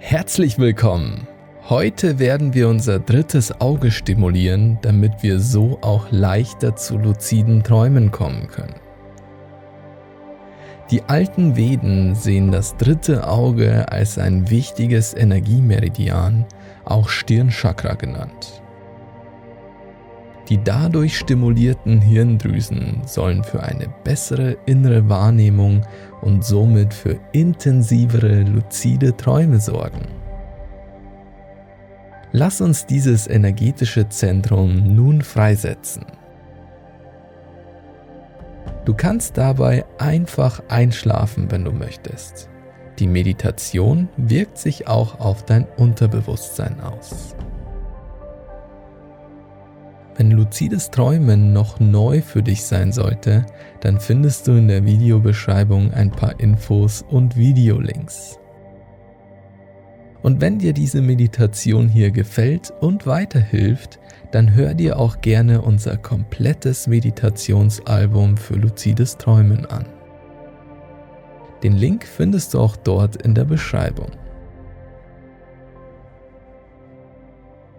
Herzlich willkommen! Heute werden wir unser drittes Auge stimulieren, damit wir so auch leichter zu luziden Träumen kommen können. Die alten Veden sehen das dritte Auge als ein wichtiges Energiemeridian, auch Stirnchakra genannt. Die dadurch stimulierten Hirndrüsen sollen für eine bessere innere Wahrnehmung und somit für intensivere luzide Träume sorgen. Lass uns dieses energetische Zentrum nun freisetzen. Du kannst dabei einfach einschlafen, wenn du möchtest. Die Meditation wirkt sich auch auf dein Unterbewusstsein aus. Wenn luzides Träumen noch neu für dich sein sollte, dann findest du in der Videobeschreibung ein paar Infos und Videolinks. Und wenn dir diese Meditation hier gefällt und weiterhilft, dann hör dir auch gerne unser komplettes Meditationsalbum für luzides Träumen an. Den Link findest du auch dort in der Beschreibung.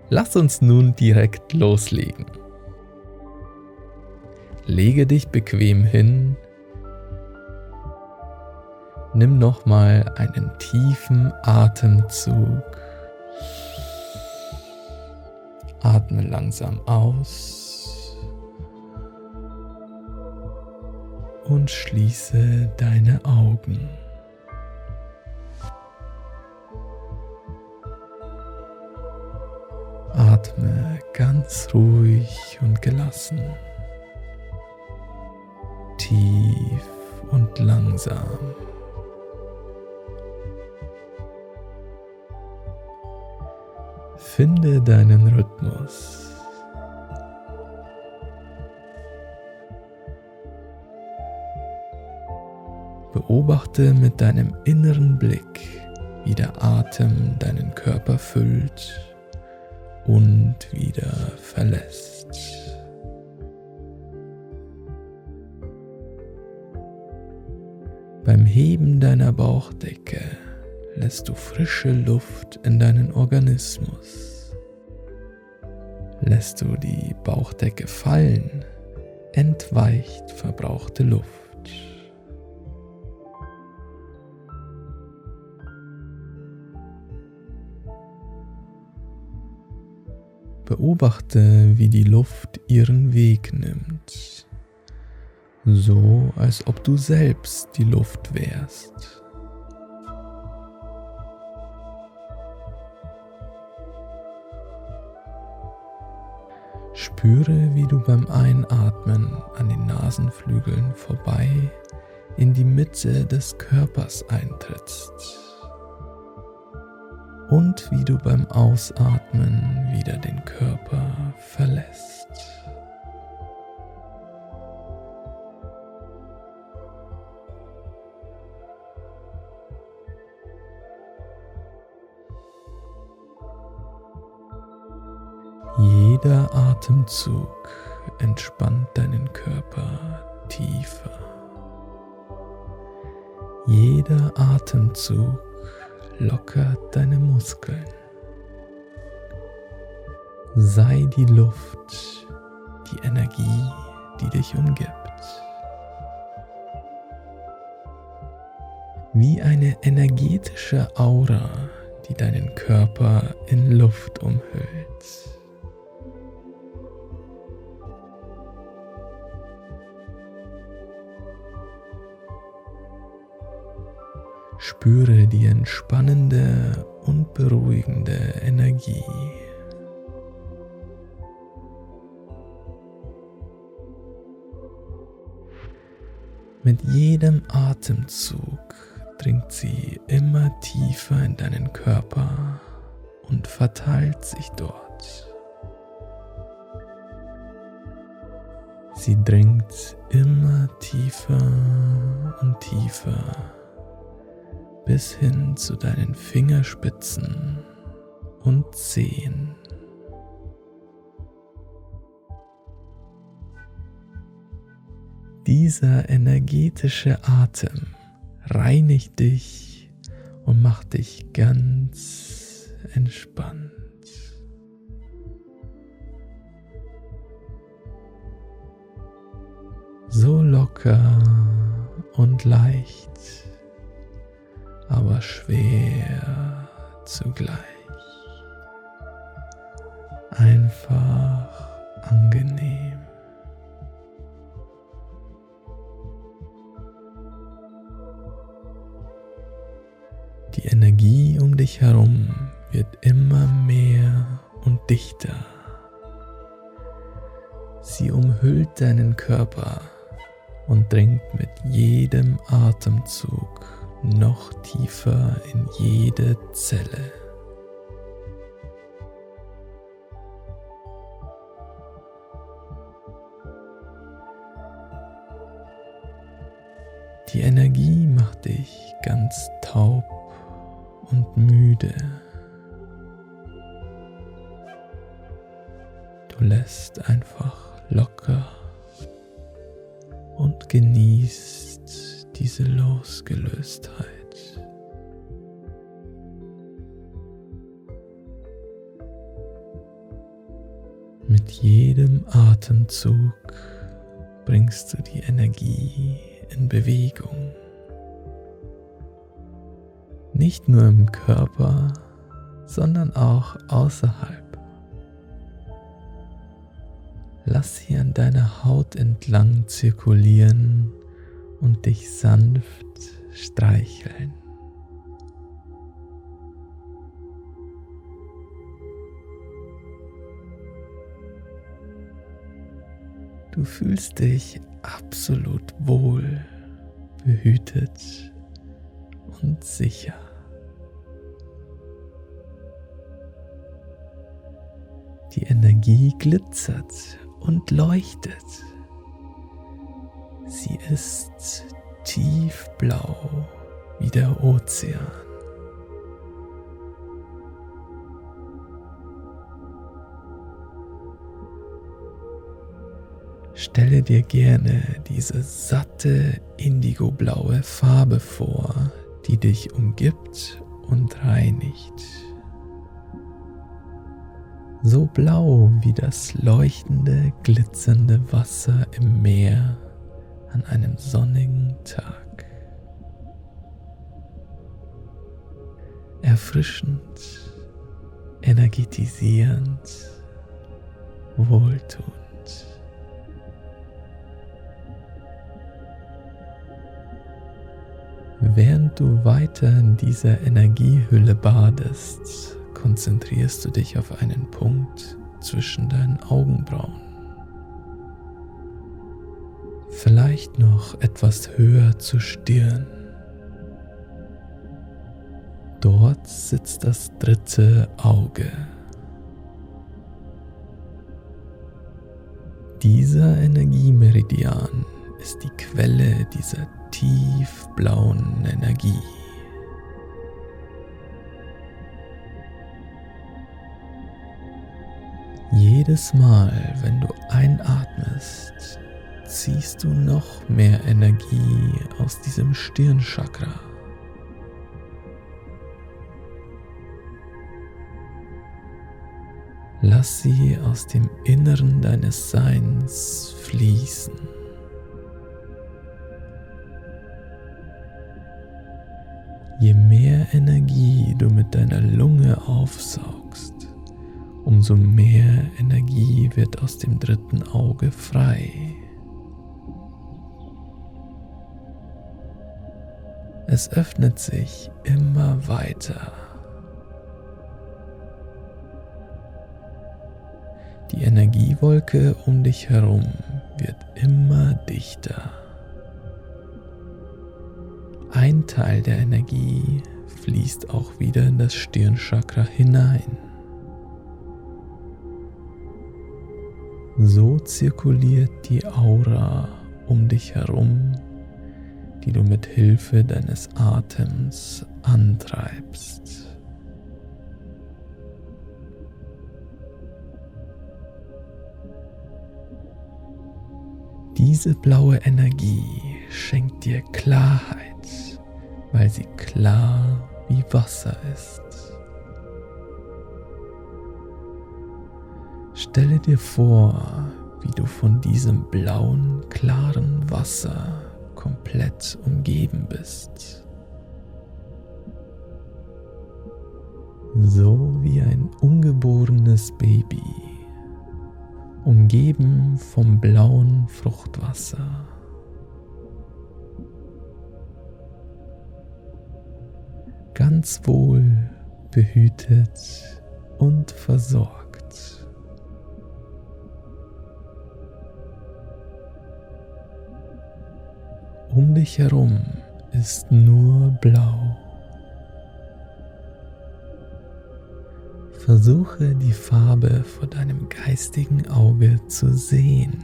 Lass uns nun direkt loslegen. Lege dich bequem hin. Nimm nochmal einen tiefen Atemzug. Atme langsam aus und schließe deine Augen. Atme ganz ruhig und gelassen, tief und langsam. Finde deinen Rhythmus. Beobachte mit deinem inneren Blick, wie der Atem deinen Körper füllt und wieder verlässt. Beim Heben deiner Bauchdecke lässt du frische Luft in deinen Organismus. Lässt du die Bauchdecke fallen, entweicht verbrauchte Luft. Beobachte, wie die Luft ihren Weg nimmt, so als ob du selbst die Luft wärst. Spüre, wie du beim Einatmen an den Nasenflügeln vorbei in die Mitte des Körpers eintrittst und wie du beim Ausatmen wieder den Körper verlässt. Jeder Atemzug entspannt deinen Körper tiefer. Jeder Atemzug lockert deine Muskeln. Sei die Luft, die Energie, die dich umgibt. Wie eine energetische Aura, die deinen Körper in Luft umhüllt. Spüre die entspannende und beruhigende Energie. Mit jedem Atemzug dringt sie immer tiefer in deinen Körper und verteilt sich dort. Sie dringt immer tiefer und tiefer bis hin zu deinen Fingerspitzen und Zehen. Dieser energetische Atem reinigt dich und mach dich ganz entspannt. So locker und leicht, aber schwer zugleich. Einfach angenehm. Die Energie um dich herum wird immer mehr und dichter. Sie umhüllt deinen Körper und dringt mit jedem Atemzug noch tiefer in jede Zelle. Die Energie macht dich ganz taub und müde. Du lässt einfach locker und genießt diese Losgelöstheit. Mit jedem Atemzug bringst du die Energie in Bewegung. Nicht nur im Körper, sondern auch außerhalb. Lass sie an deiner Haut entlang zirkulieren und dich sanft streicheln. Du fühlst dich absolut wohl, behütet und sicher. Die Energie glitzert und leuchtet. Sie ist tiefblau wie der Ozean. Stelle dir gerne diese satte indigoblaue Farbe vor, die dich umgibt und reinigt so blau wie das leuchtende, glitzernde Wasser im Meer an einem sonnigen Tag. Erfrischend, energetisierend, wohltuend. Während du weiter in dieser Energiehülle badest, konzentrierst du dich auf einen Punkt zwischen deinen Augenbrauen. Vielleicht noch etwas höher zur Stirn. Dort sitzt das dritte Auge. Dieser Energiemeridian ist die Quelle dieser tiefblauen Energie. Jedes Mal, wenn du einatmest, ziehst du noch mehr Energie aus diesem Stirnchakra. Lass sie aus dem Inneren deines Seins fließen. Je mehr Energie du mit deiner Lunge aufsaugst, umso mehr Energie wird aus dem dritten Auge frei. Es öffnet sich immer weiter. Die Energiewolke um dich herum wird immer dichter. Ein Teil der Energie fließt auch wieder in das Stirnchakra hinein. So zirkuliert die Aura um dich herum, die du mit Hilfe deines Atems antreibst. Diese blaue Energie schenkt dir Klarheit, weil sie klar wie Wasser ist. Stelle dir vor, wie du von diesem blauen, klaren Wasser komplett umgeben bist. So wie ein ungeborenes Baby, umgeben vom blauen Fruchtwasser. Ganz wohl behütet und versorgt. Um dich herum ist nur blau. Versuche die Farbe vor deinem geistigen Auge zu sehen.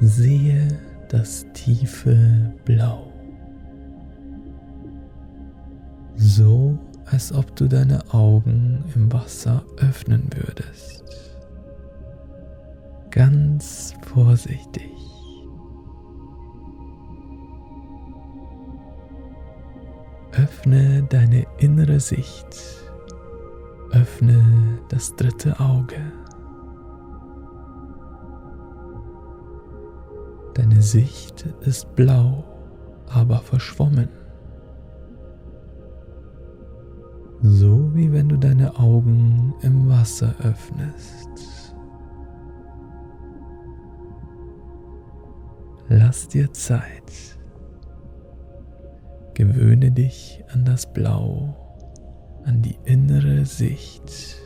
Sehe das tiefe Blau. So als ob du deine Augen im Wasser öffnen würdest. Ganz vorsichtig. Öffne deine innere Sicht. Öffne das dritte Auge. Deine Sicht ist blau, aber verschwommen. So wie wenn du deine Augen im Wasser öffnest. Lass dir Zeit. Gewöhne dich an das Blau, an die innere Sicht.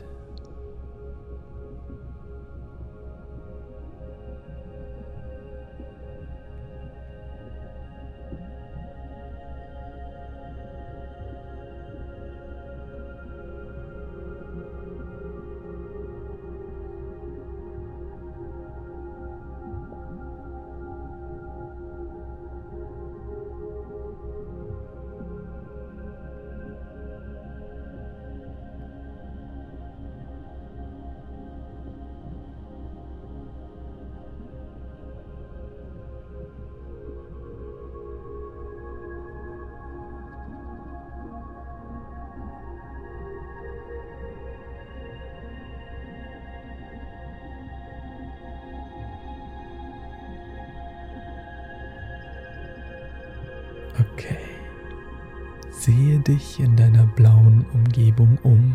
Sehe dich in deiner blauen Umgebung um.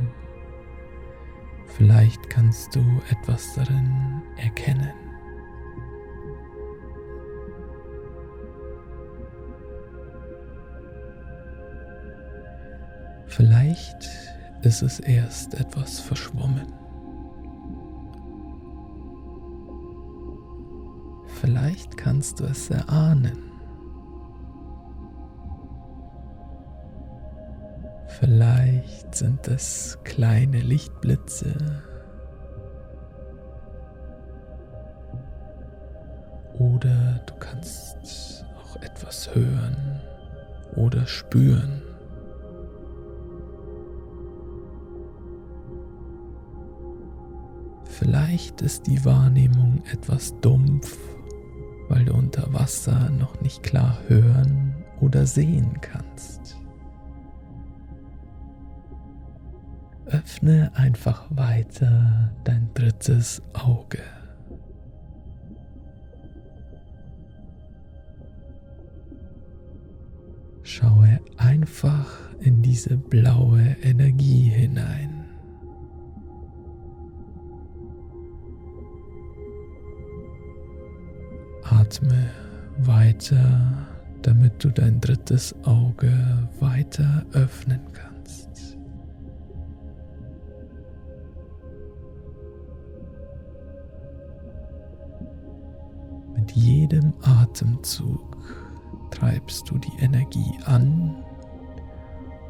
Vielleicht kannst du etwas darin erkennen. Vielleicht ist es erst etwas verschwommen. Vielleicht kannst du es erahnen. Sind es kleine Lichtblitze. Oder du kannst auch etwas hören oder spüren. Vielleicht ist die Wahrnehmung etwas dumpf, weil du unter Wasser noch nicht klar hören oder sehen kannst. Öffne einfach weiter dein drittes Auge. Schaue einfach in diese blaue Energie hinein. Atme weiter, damit du dein drittes Auge weiter öffnen kannst. Jedem Atemzug treibst du die Energie an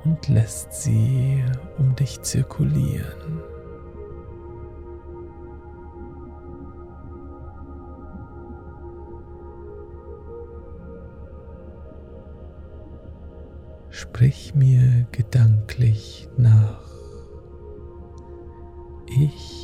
und lässt sie um dich zirkulieren. Sprich mir gedanklich nach. Ich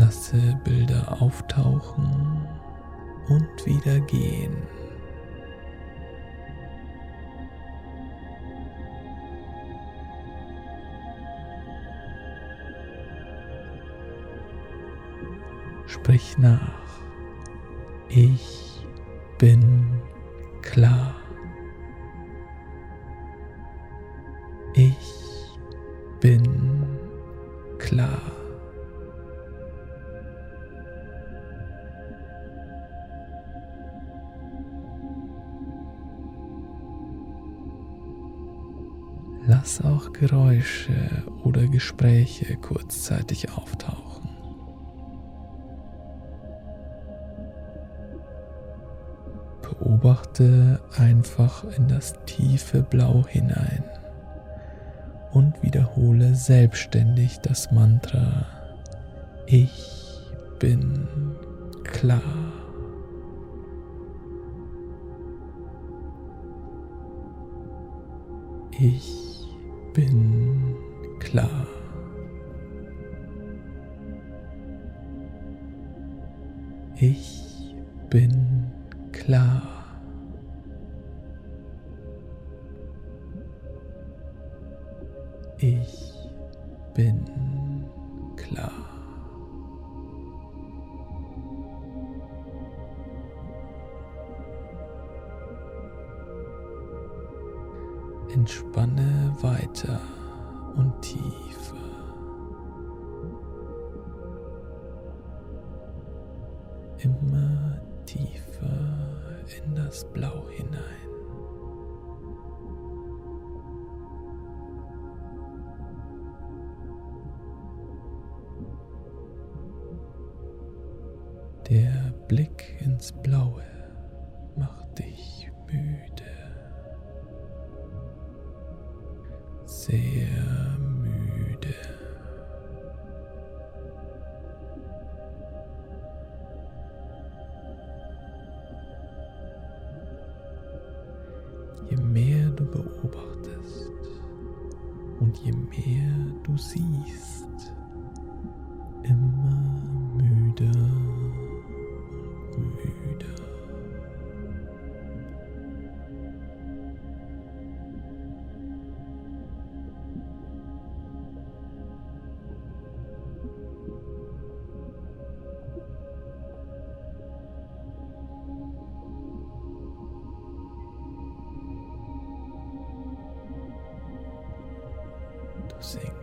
Lasse Bilder auftauchen und wieder gehen. Sprich nach. Ich bin Geräusche oder Gespräche kurzzeitig auftauchen. Beobachte einfach in das tiefe Blau hinein und wiederhole selbstständig das Mantra Ich bin klar. Ich bin klar. Ich bin klar. Ich bin Du